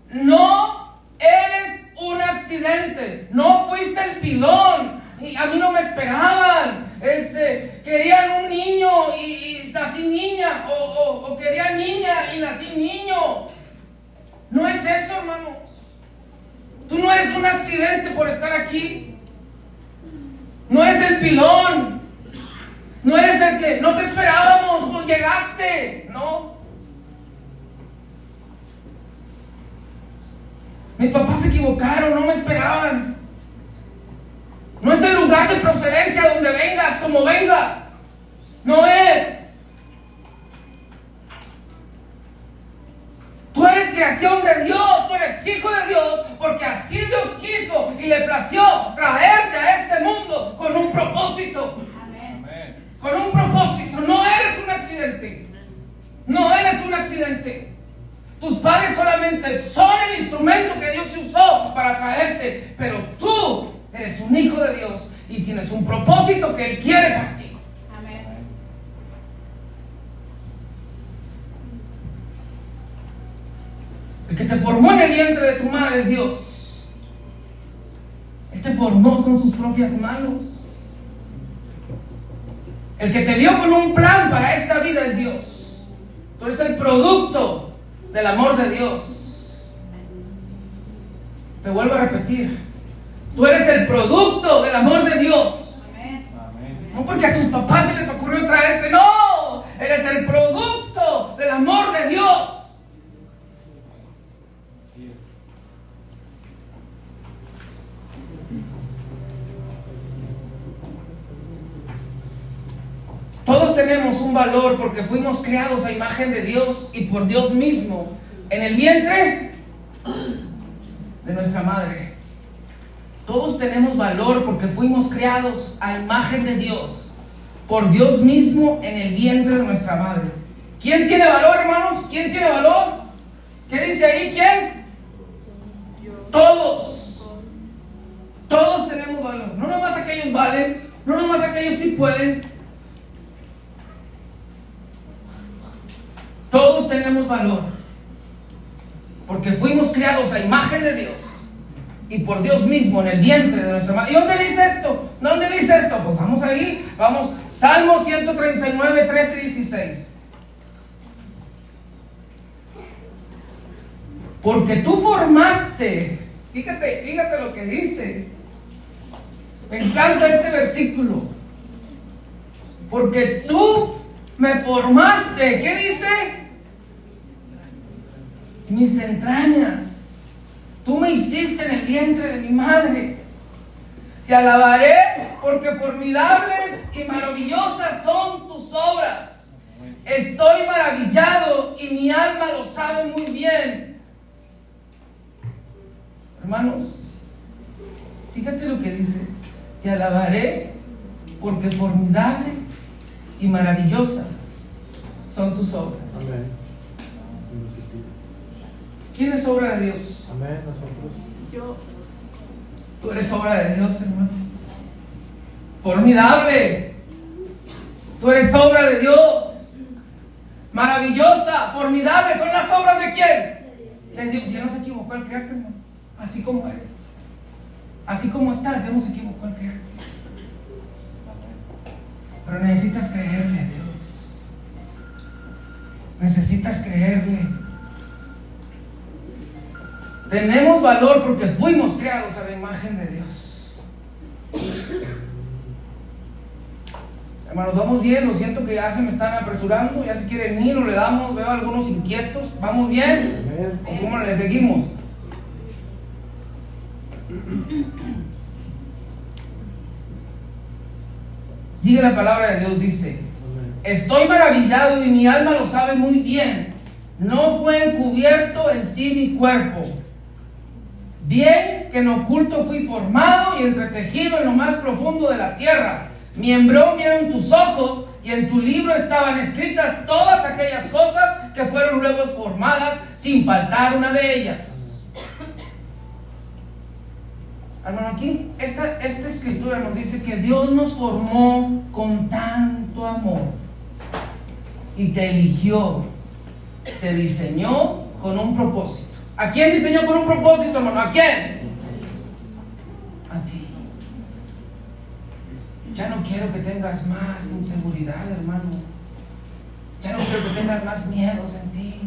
No eres un accidente. No fuiste el pilón. Y a mí no me esperaban. Este, querían un niño y, nací niña. O, querían niña y nací niño. No es eso, hermano. Tú no eres un accidente por estar aquí. No eres el pilón. No eres el que no te esperábamos, pues llegaste. No. Mis papás se equivocaron, no me esperaban. No es el lugar de procedencia donde vengas, como vengas. No es. Tú eres creación de Dios, tú eres hijo de Dios, porque así Dios quiso y le plació traerte a este mundo con un propósito. Con un propósito. No eres un accidente. No eres un accidente. Tus padres solamente son el instrumento que Dios usó para traerte, pero tú eres un hijo de Dios y tienes un propósito que Él quiere para ti. Amén. El que te formó en el vientre de tu madre es Dios. Él te formó con sus propias manos. El que te dio con un plan para esta vida es Dios. Tú eres el producto del amor de Dios. Te vuelvo a repetir. Tú eres el producto del amor de Dios. No porque a tus papás se les ocurrió traerte, no. Eres el producto del amor de Dios. Todos tenemos un valor porque fuimos creados a imagen de Dios y por Dios mismo en el vientre de nuestra madre. Todos tenemos valor porque fuimos creados a imagen de Dios por Dios mismo en el vientre de nuestra madre. ¿Quién tiene valor, hermanos? ¿Quién tiene valor? ¿Qué dice ahí? ¿Quién? Todos. Todos tenemos valor. No nomás aquellos valen, no nomás aquellos sí pueden, Todos tenemos valor. porque fuimos criados a imagen de Dios y por Dios mismo en el vientre de nuestra madre. ¿Y dónde dice esto? ¿Dónde dice esto? Pues vamos ahí, vamos, Salmo 139, 13 y 16. Porque tú formaste, fíjate, fíjate lo que dice. Me encanta este versículo. Porque tú me formaste, ¿qué dice? Mis entrañas. Tú me hiciste en el vientre de mi madre. Te alabaré porque formidables y maravillosas son tus obras. Estoy maravillado y mi alma lo sabe muy bien. Hermanos, fíjate lo que dice. Te alabaré porque formidables y maravillosas son tus obras. Amén. ¿Quién es obra de Dios? Amén, nosotros. Yo, Tú eres obra de Dios, hermano. Formidable. Tú eres obra de Dios. Maravillosa, formidable. ¿Son las obras de quién? De Dios. Ya no se equivocó al crearte, hermano. Así como eres. Así como estás, Dios no se equivocó al crearte. Pero necesitas creerle a Dios. Necesitas creerle. Tenemos valor porque fuimos creados a la imagen de Dios. Hermanos, vamos bien, lo siento que ya se me están apresurando, ya se quieren ir, o le damos, veo algunos inquietos, ¿vamos bien? ¿O cómo le seguimos? Sigue la palabra de Dios, dice. Estoy maravillado y mi alma lo sabe muy bien. No fue encubierto en ti mi cuerpo. Bien que en oculto fui formado y entretejido en lo más profundo de la tierra. Mi embrión tus ojos y en tu libro estaban escritas todas aquellas cosas que fueron luego formadas sin faltar una de ellas. Hermano, aquí esta, esta escritura nos dice que Dios nos formó con tanto amor y te eligió, te diseñó con un propósito. ¿A quién diseñó con un propósito, hermano? ¿A quién? A ti. Ya no quiero que tengas más inseguridad, hermano. Ya no quiero que tengas más miedos en ti.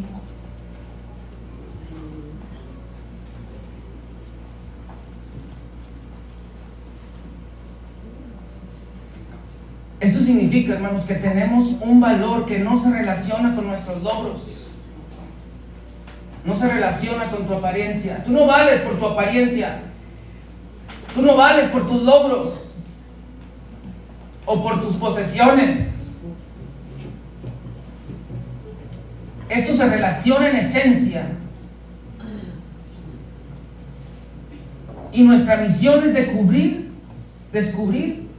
Esto significa, hermanos, que tenemos un valor que no se relaciona con nuestros logros. No se relaciona con tu apariencia. Tú no vales por tu apariencia. Tú no vales por tus logros. O por tus posesiones. Esto se relaciona en esencia. Y nuestra misión es descubrir, descubrir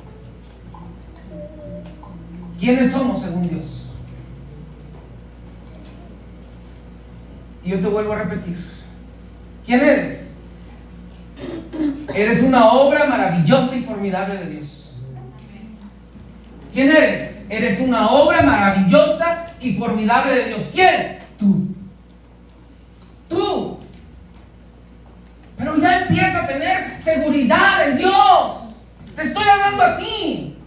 quiénes somos según Dios. Yo te vuelvo a repetir. ¿Quién eres? Eres una obra maravillosa y formidable de Dios. ¿Quién eres? Eres una obra maravillosa y formidable de Dios. ¿Quién? Tú. Tú. Pero ya empieza a tener seguridad en Dios. Te estoy hablando a ti.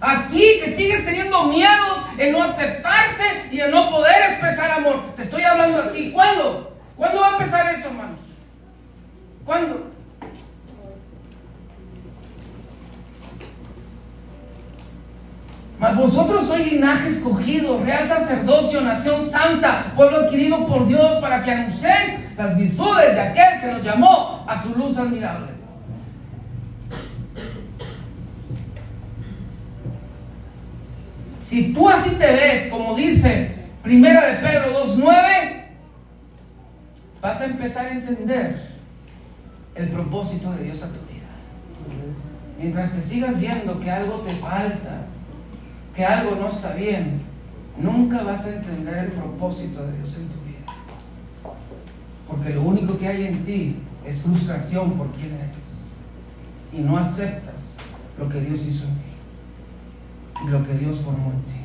A ti que sigues teniendo miedos en no aceptarte y en no poder expresar amor. Te estoy hablando a ti. ¿Cuándo? ¿Cuándo va a empezar eso, hermanos? ¿Cuándo? Mas vosotros sois linaje escogido, real sacerdocio, nación santa, pueblo adquirido por Dios para que anunciéis las virtudes de aquel que nos llamó a su luz admirable. Si tú así te ves, como dice Primera de Pedro 2.9, vas a empezar a entender el propósito de Dios a tu vida. Mientras te sigas viendo que algo te falta, que algo no está bien, nunca vas a entender el propósito de Dios en tu vida. Porque lo único que hay en ti es frustración por quién eres. Y no aceptas lo que Dios hizo en ti lo que Dios formó en ti.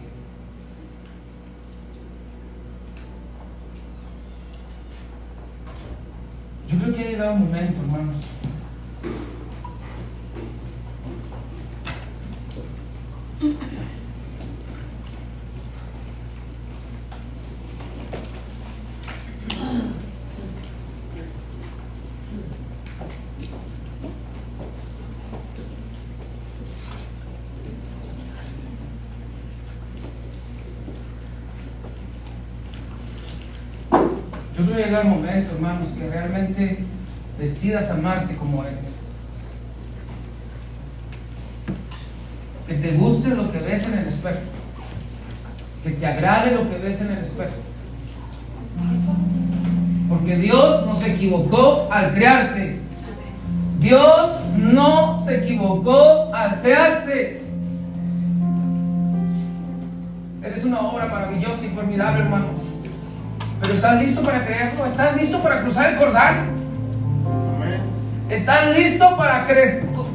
Yo creo que ha llegado un momento, hermanos. Yo creo que llega el momento, hermanos, que realmente decidas amarte como eres. Que te guste lo que ves en el espejo. Que te agrade lo que ves en el espejo. Porque Dios no se equivocó al crearte. Dios no se equivocó al crearte. Eres una obra maravillosa y formidable, hermano. Pero ¿estás listo para creerlo? ¿Estás listo para cruzar el Jordán? ¿Estás listo para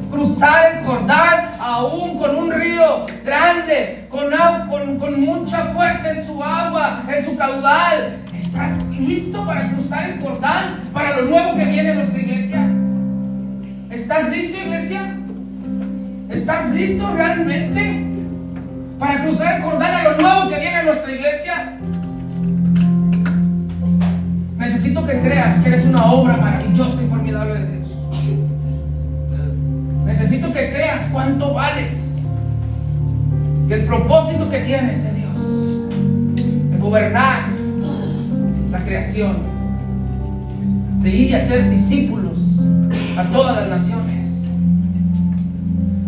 cruzar el Jordán aún con un río grande, con, mucha fuerza en su agua, en su caudal? ¿Estás listo para cruzar el Jordán para lo nuevo que viene en nuestra iglesia? ¿Estás listo, iglesia? ¿Estás listo realmente para cruzar el Jordán a lo nuevo que viene en nuestra iglesia? Necesito que creas que eres una obra maravillosa Creas cuánto vales. Que el propósito que tienes de Dios, de gobernar la creación, de ir y hacer discípulos a todas las naciones.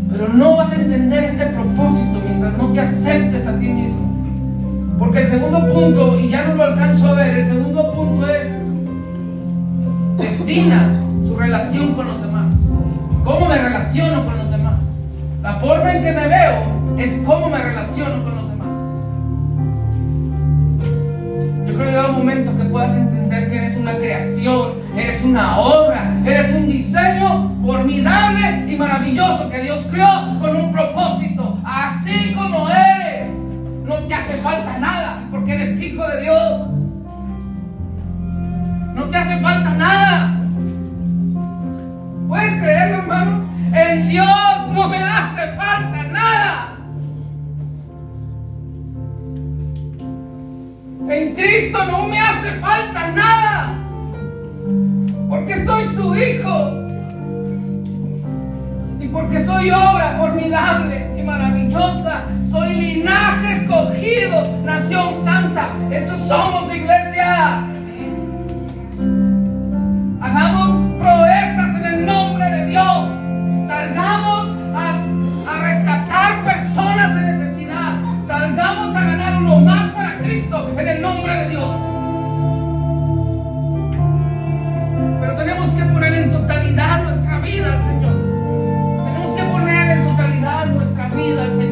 Pero no vas a entender este propósito mientras no te aceptes a ti mismo. Porque el segundo punto, y ya no lo alcanzo a ver, el segundo punto es defina su relación con los demás. ¿Cómo me relaciono con los demás? La forma en que me veo es cómo me relaciono con los demás. Yo creo que llega un momento que puedas entender que eres una creación, eres una obra, eres un diseño formidable y maravilloso que Dios creó con un propósito. Así como eres, no te hace falta nada porque eres hijo de Dios. No te hace falta nada. ¿Puedes creerlo, hermano? En Dios me hace falta nada. En Cristo no me hace falta nada, porque soy su hijo y porque soy obra formidable y maravillosa. Soy linaje escogido, nación santa. Eso somos, iglesia. Hagamos proezas en el nombre de Dios. Salgamos en el nombre de Dios. Pero tenemos que poner en totalidad nuestra vida al Señor. Tenemos que poner en totalidad nuestra vida al Señor.